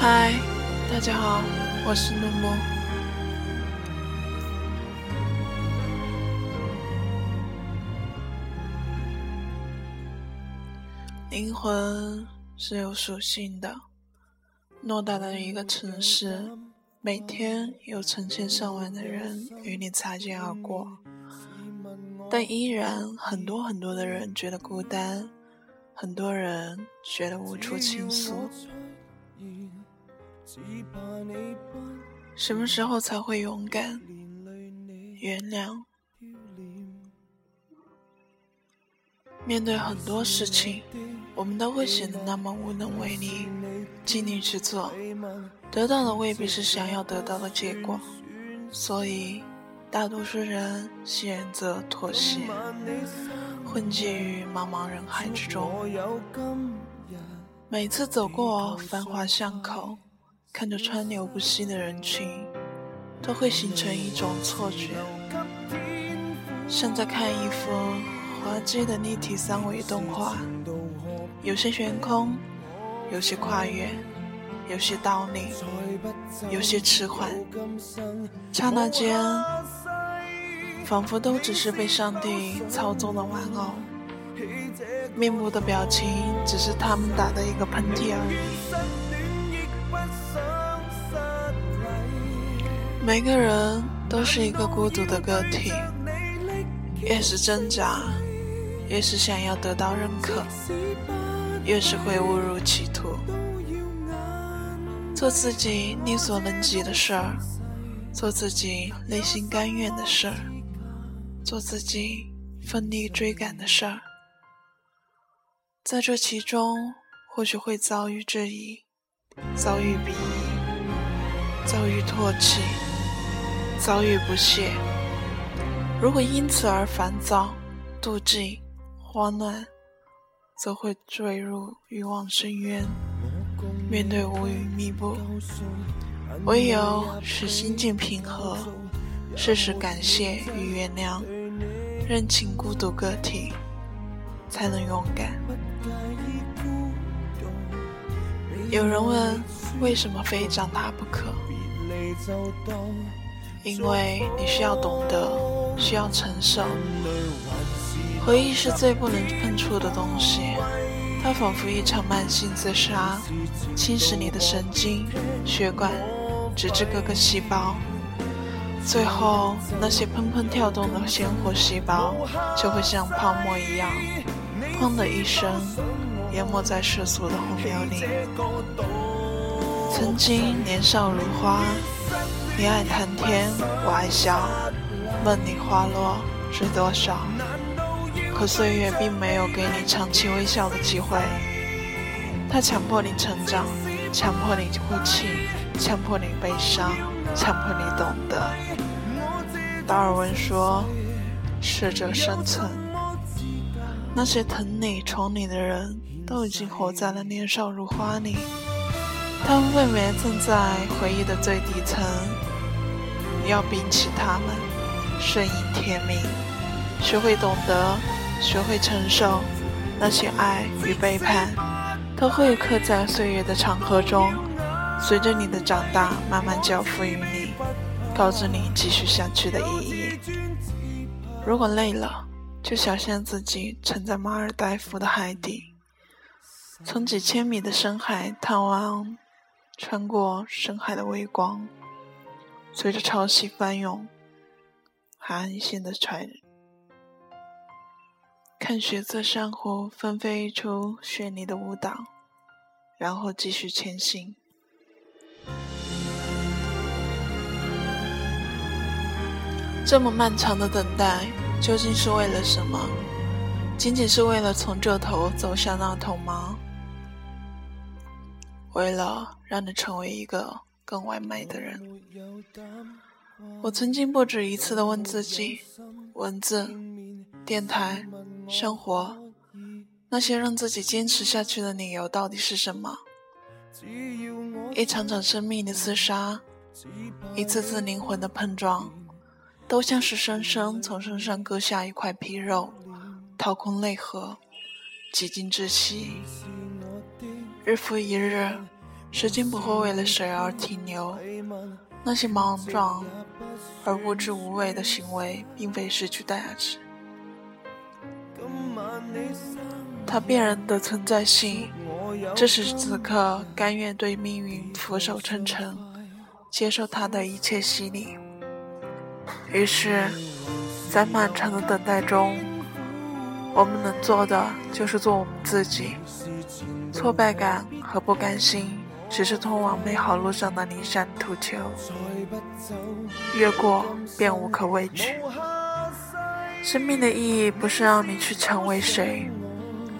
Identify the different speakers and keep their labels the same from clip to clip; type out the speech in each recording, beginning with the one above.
Speaker 1: 嗨，大家好，我是木木。灵魂是有属性的，偌大的一个城市，每天有成千上万的人与你擦肩而过，但依然很多很多的人觉得孤单，很多人觉得无处倾诉。什么时候才会勇敢原谅？面对很多事情，我们都会显得那么无能为力，尽力去做，得到的未必是想要得到的结果，所以大多数人选择妥协，混迹于茫茫人海之中。每次走过繁华巷口。看着川流不息的人群，都会形成一种错觉，像在看一幅滑稽的立体三维动画，有些悬空，有些跨越，有些倒立，有些迟缓，刹那间，仿佛都只是被上帝操纵的玩偶，面部的表情只是他们打的一个喷嚏而已。每个人都是一个孤独的个体，越是挣扎，越是想要得到认可，越是会误入歧途。做自己力所能及的事儿，做自己内心甘愿的事儿，做自己奋力追赶的事儿，在这其中，或许会遭遇质疑，遭遇鄙夷，遭遇唾弃。遭遇不屑，如果因此而烦躁、妒忌、慌乱，则会坠入欲望深渊，面对乌云密布。唯有使心境平和，适时感谢与原谅，认清孤独个体，才能勇敢。有人问：为什么非长大不可？因为你需要懂得，需要承受。回忆是最不能碰触的东西，它仿佛一场慢性自杀，侵蚀你的神经、血管，直至各个细胞。最后，那些砰砰跳动的鲜活细胞，就会像泡沫一样，砰的一声，淹没在世俗的洪流里。曾经年少如花。你爱谈天，我爱笑，梦里花落知多少？可岁月并没有给你长期微笑的机会，它强迫你成长，强迫你哭泣，强迫你悲伤，强迫你懂得。达尔文说：“适者生存。”那些疼你宠你的人都已经活在了年少如花里，他们未埋葬在回忆的最底层。要摒弃他们，顺应天命，学会懂得，学会承受那些爱与背叛，都会刻在岁月的长河中，随着你的长大，慢慢交付于你，告知你继续下去的意义。如果累了，就想象自己沉在马尔代夫的海底，从几千米的深海探望，穿过深海的微光。随着潮汐翻涌，海岸线的船，看血色珊瑚纷飞出绚丽的舞蹈，然后继续前行。这么漫长的等待，究竟是为了什么？仅仅是为了从这头走向那头吗？为了让你成为一个。更完美的人，我曾经不止一次的问自己：文字、电台、生活，那些让自己坚持下去的理由到底是什么？一场场生命的厮杀，一次次灵魂的碰撞，都像是生生从身上割下一块皮肉，掏空内核，几经窒息，日复一日。
Speaker 2: 时间不会为了谁而停留。那些莽撞而无知无畏的行为，并非失去价值。它辨认的存在性，这是此刻甘愿对命运俯首称臣，接受它的一切洗礼。于是，在漫长的等待中，我们能做的就是做我们自己。挫败感和不甘心，只是通往美好路上的泥山土丘，越过便无可畏惧。生命的意义不是让你去成为谁，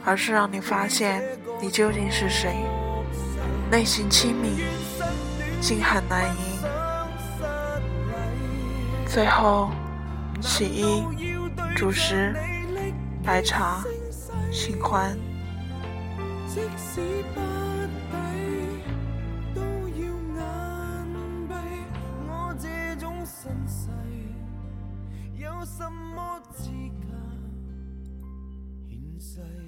Speaker 2: 而是让你发现你究竟是谁。内心清明，静海难吟。最后，洗衣、主食、白茶、新欢。即使不抵都要眼闭我这种身世有什么资格献世？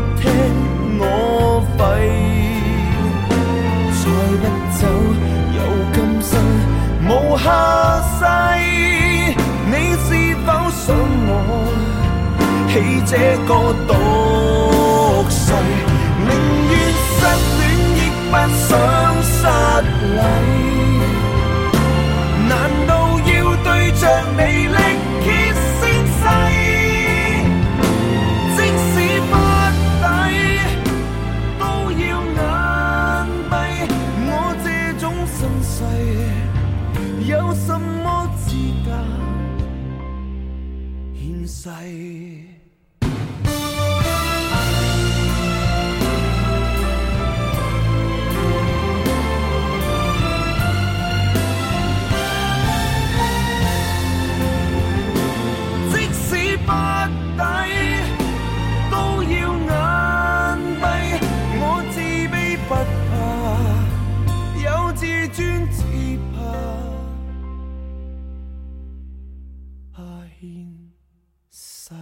Speaker 2: 起这个毒誓宁愿失恋亦不想失礼难道要对着你力竭声嘶即使不抵都要眼闭我这种身世有什么资格献世？变细。